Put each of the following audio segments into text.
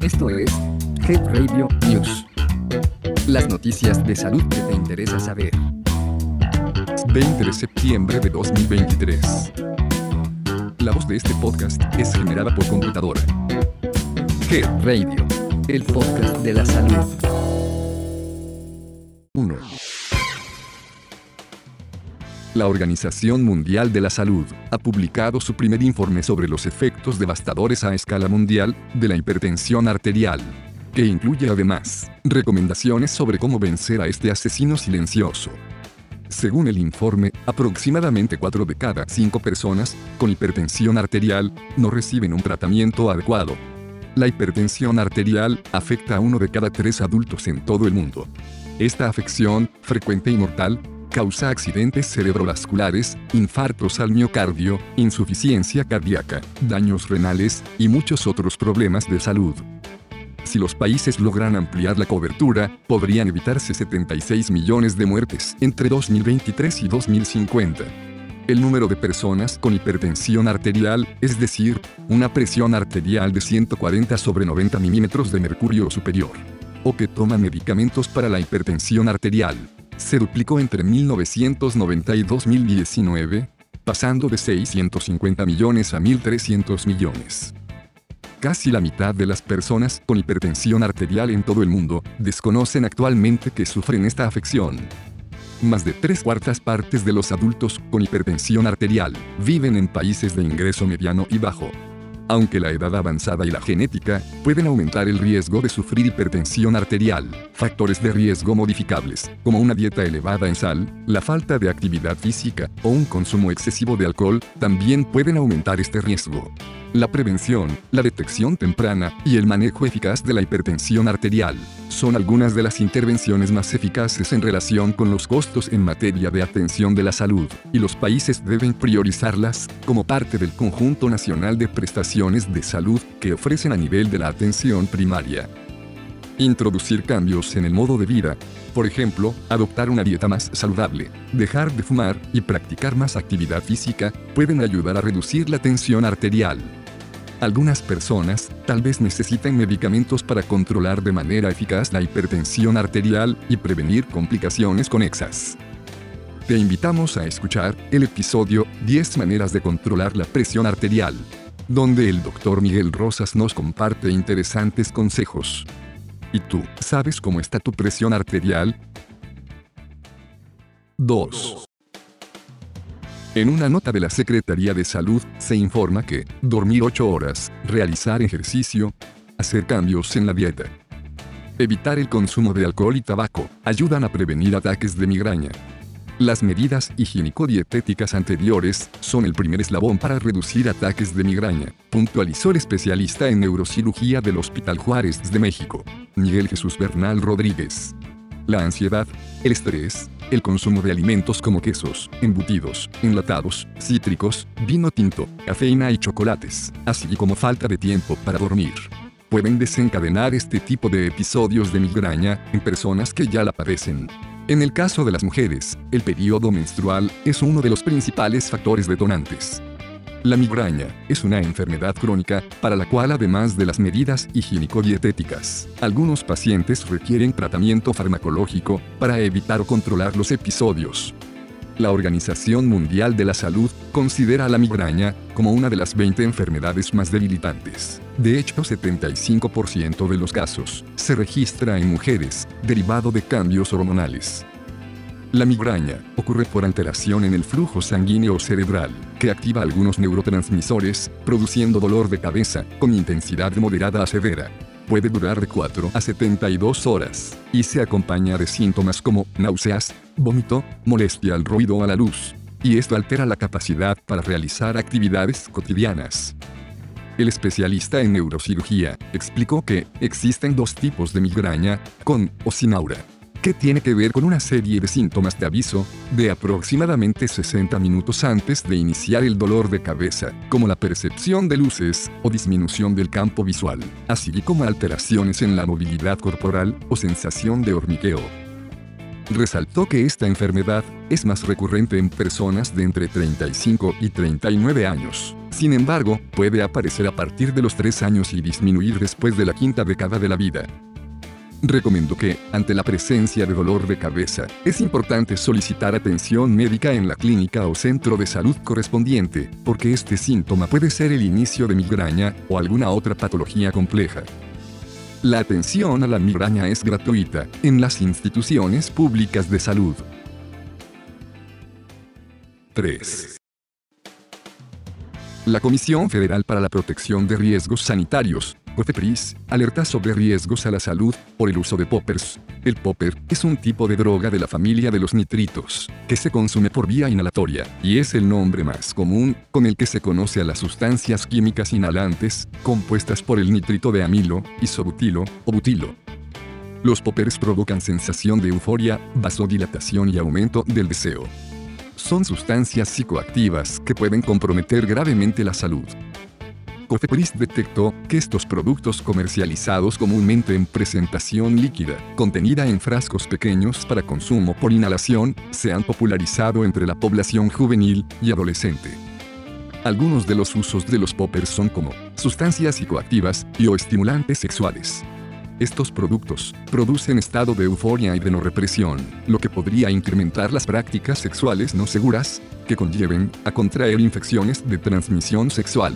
Esto es Head Radio News. Las noticias de salud que te interesa saber. 20 de septiembre de 2023. La voz de este podcast es generada por computadora. Head Radio, el podcast de la salud. 1. La Organización Mundial de la Salud ha publicado su primer informe sobre los efectos devastadores a escala mundial de la hipertensión arterial, que incluye además recomendaciones sobre cómo vencer a este asesino silencioso. Según el informe, aproximadamente 4 de cada 5 personas con hipertensión arterial no reciben un tratamiento adecuado. La hipertensión arterial afecta a uno de cada 3 adultos en todo el mundo. Esta afección, frecuente y mortal, causa accidentes cerebrovasculares, infartos al miocardio, insuficiencia cardíaca, daños renales y muchos otros problemas de salud. Si los países logran ampliar la cobertura, podrían evitarse 76 millones de muertes entre 2023 y 2050. El número de personas con hipertensión arterial, es decir, una presión arterial de 140 sobre 90 milímetros de mercurio superior, o que toman medicamentos para la hipertensión arterial, se duplicó entre 1990 y 2019, pasando de 650 millones a 1.300 millones. Casi la mitad de las personas con hipertensión arterial en todo el mundo desconocen actualmente que sufren esta afección. Más de tres cuartas partes de los adultos con hipertensión arterial viven en países de ingreso mediano y bajo, aunque la edad avanzada y la genética pueden aumentar el riesgo de sufrir hipertensión arterial, factores de riesgo modificables, como una dieta elevada en sal, la falta de actividad física o un consumo excesivo de alcohol, también pueden aumentar este riesgo. La prevención, la detección temprana y el manejo eficaz de la hipertensión arterial son algunas de las intervenciones más eficaces en relación con los costos en materia de atención de la salud, y los países deben priorizarlas como parte del conjunto nacional de prestaciones de salud que ofrecen a nivel de la atención primaria. Introducir cambios en el modo de vida, por ejemplo, adoptar una dieta más saludable, dejar de fumar y practicar más actividad física, pueden ayudar a reducir la tensión arterial. Algunas personas tal vez necesiten medicamentos para controlar de manera eficaz la hipertensión arterial y prevenir complicaciones conexas. Te invitamos a escuchar el episodio 10 maneras de controlar la presión arterial, donde el doctor Miguel Rosas nos comparte interesantes consejos. ¿Y tú, sabes cómo está tu presión arterial? 2. En una nota de la Secretaría de Salud, se informa que dormir 8 horas, realizar ejercicio, hacer cambios en la dieta, evitar el consumo de alcohol y tabaco, ayudan a prevenir ataques de migraña. Las medidas higiénico-dietéticas anteriores son el primer eslabón para reducir ataques de migraña, puntualizó el especialista en neurocirugía del Hospital Juárez de México, Miguel Jesús Bernal Rodríguez. La ansiedad, el estrés, el consumo de alimentos como quesos, embutidos, enlatados, cítricos, vino tinto, cafeína y chocolates, así como falta de tiempo para dormir. Pueden desencadenar este tipo de episodios de migraña en personas que ya la padecen. En el caso de las mujeres, el periodo menstrual es uno de los principales factores detonantes. La migraña es una enfermedad crónica para la cual además de las medidas higiénico-dietéticas, algunos pacientes requieren tratamiento farmacológico para evitar o controlar los episodios. La Organización Mundial de la Salud considera la migraña como una de las 20 enfermedades más debilitantes. De hecho, 75% de los casos se registra en mujeres, derivado de cambios hormonales. La migraña ocurre por alteración en el flujo sanguíneo cerebral, que activa algunos neurotransmisores, produciendo dolor de cabeza, con intensidad moderada a severa. Puede durar de 4 a 72 horas, y se acompaña de síntomas como náuseas, vómito, molestia al ruido o a la luz. Y esto altera la capacidad para realizar actividades cotidianas. El especialista en neurocirugía explicó que existen dos tipos de migraña, con o sin aura que tiene que ver con una serie de síntomas de aviso, de aproximadamente 60 minutos antes de iniciar el dolor de cabeza, como la percepción de luces o disminución del campo visual, así como alteraciones en la movilidad corporal o sensación de hormigueo. resaltó que esta enfermedad es más recurrente en personas de entre 35 y 39 años. Sin embargo, puede aparecer a partir de los 3 años y disminuir después de la quinta década de la vida. Recomiendo que, ante la presencia de dolor de cabeza, es importante solicitar atención médica en la clínica o centro de salud correspondiente, porque este síntoma puede ser el inicio de migraña o alguna otra patología compleja. La atención a la migraña es gratuita en las instituciones públicas de salud. 3. La Comisión Federal para la Protección de Riesgos Sanitarios COFEPRIS, alerta sobre riesgos a la salud por el uso de poppers. El popper es un tipo de droga de la familia de los nitritos, que se consume por vía inhalatoria, y es el nombre más común con el que se conoce a las sustancias químicas inhalantes, compuestas por el nitrito de amilo, isobutilo o butilo. Los poppers provocan sensación de euforia, vasodilatación y aumento del deseo. Son sustancias psicoactivas que pueden comprometer gravemente la salud. Cofepris detectó que estos productos comercializados comúnmente en presentación líquida, contenida en frascos pequeños para consumo por inhalación, se han popularizado entre la población juvenil y adolescente. Algunos de los usos de los poppers son como sustancias psicoactivas y o estimulantes sexuales. Estos productos producen estado de euforia y de no represión, lo que podría incrementar las prácticas sexuales no seguras, que conlleven a contraer infecciones de transmisión sexual.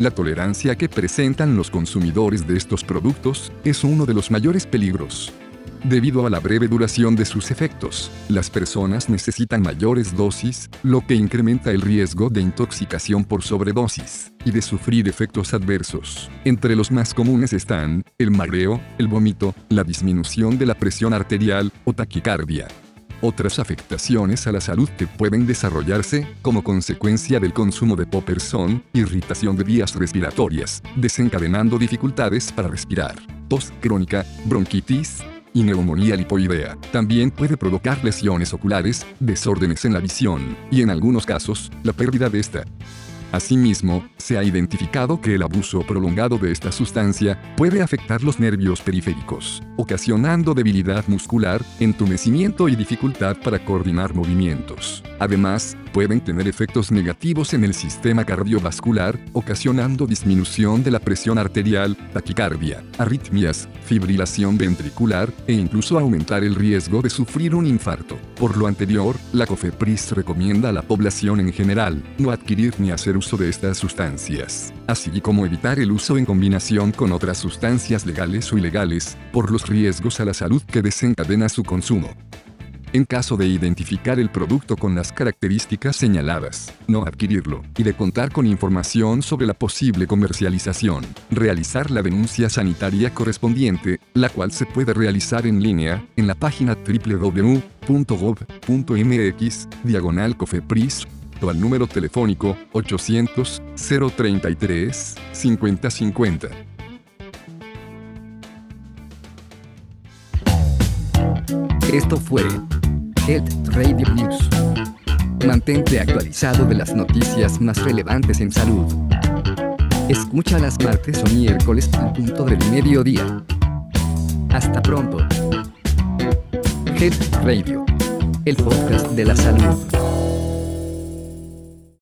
La tolerancia que presentan los consumidores de estos productos es uno de los mayores peligros. Debido a la breve duración de sus efectos, las personas necesitan mayores dosis, lo que incrementa el riesgo de intoxicación por sobredosis y de sufrir efectos adversos. Entre los más comunes están el mareo, el vómito, la disminución de la presión arterial o taquicardia. Otras afectaciones a la salud que pueden desarrollarse como consecuencia del consumo de poppers son irritación de vías respiratorias, desencadenando dificultades para respirar, tos crónica, bronquitis y neumonía lipoidea. También puede provocar lesiones oculares, desórdenes en la visión y en algunos casos, la pérdida de esta. Asimismo, se ha identificado que el abuso prolongado de esta sustancia puede afectar los nervios periféricos, ocasionando debilidad muscular, entumecimiento y dificultad para coordinar movimientos. Además, pueden tener efectos negativos en el sistema cardiovascular, ocasionando disminución de la presión arterial, taquicardia, arritmias, fibrilación ventricular e incluso aumentar el riesgo de sufrir un infarto. Por lo anterior, la COFEPRIS recomienda a la población en general no adquirir ni hacer uso de estas sustancias, así como evitar el uso en combinación con otras sustancias legales o ilegales, por los riesgos a la salud que desencadena su consumo. En caso de identificar el producto con las características señaladas, no adquirirlo, y de contar con información sobre la posible comercialización, realizar la denuncia sanitaria correspondiente, la cual se puede realizar en línea, en la página www.gov.mx, diagonal cofepris, al número telefónico 800 033 5050. Esto fue Health Radio News. Mantente actualizado de las noticias más relevantes en salud. Escucha las martes o miércoles al punto del mediodía. Hasta pronto. Health Radio, el podcast de la salud.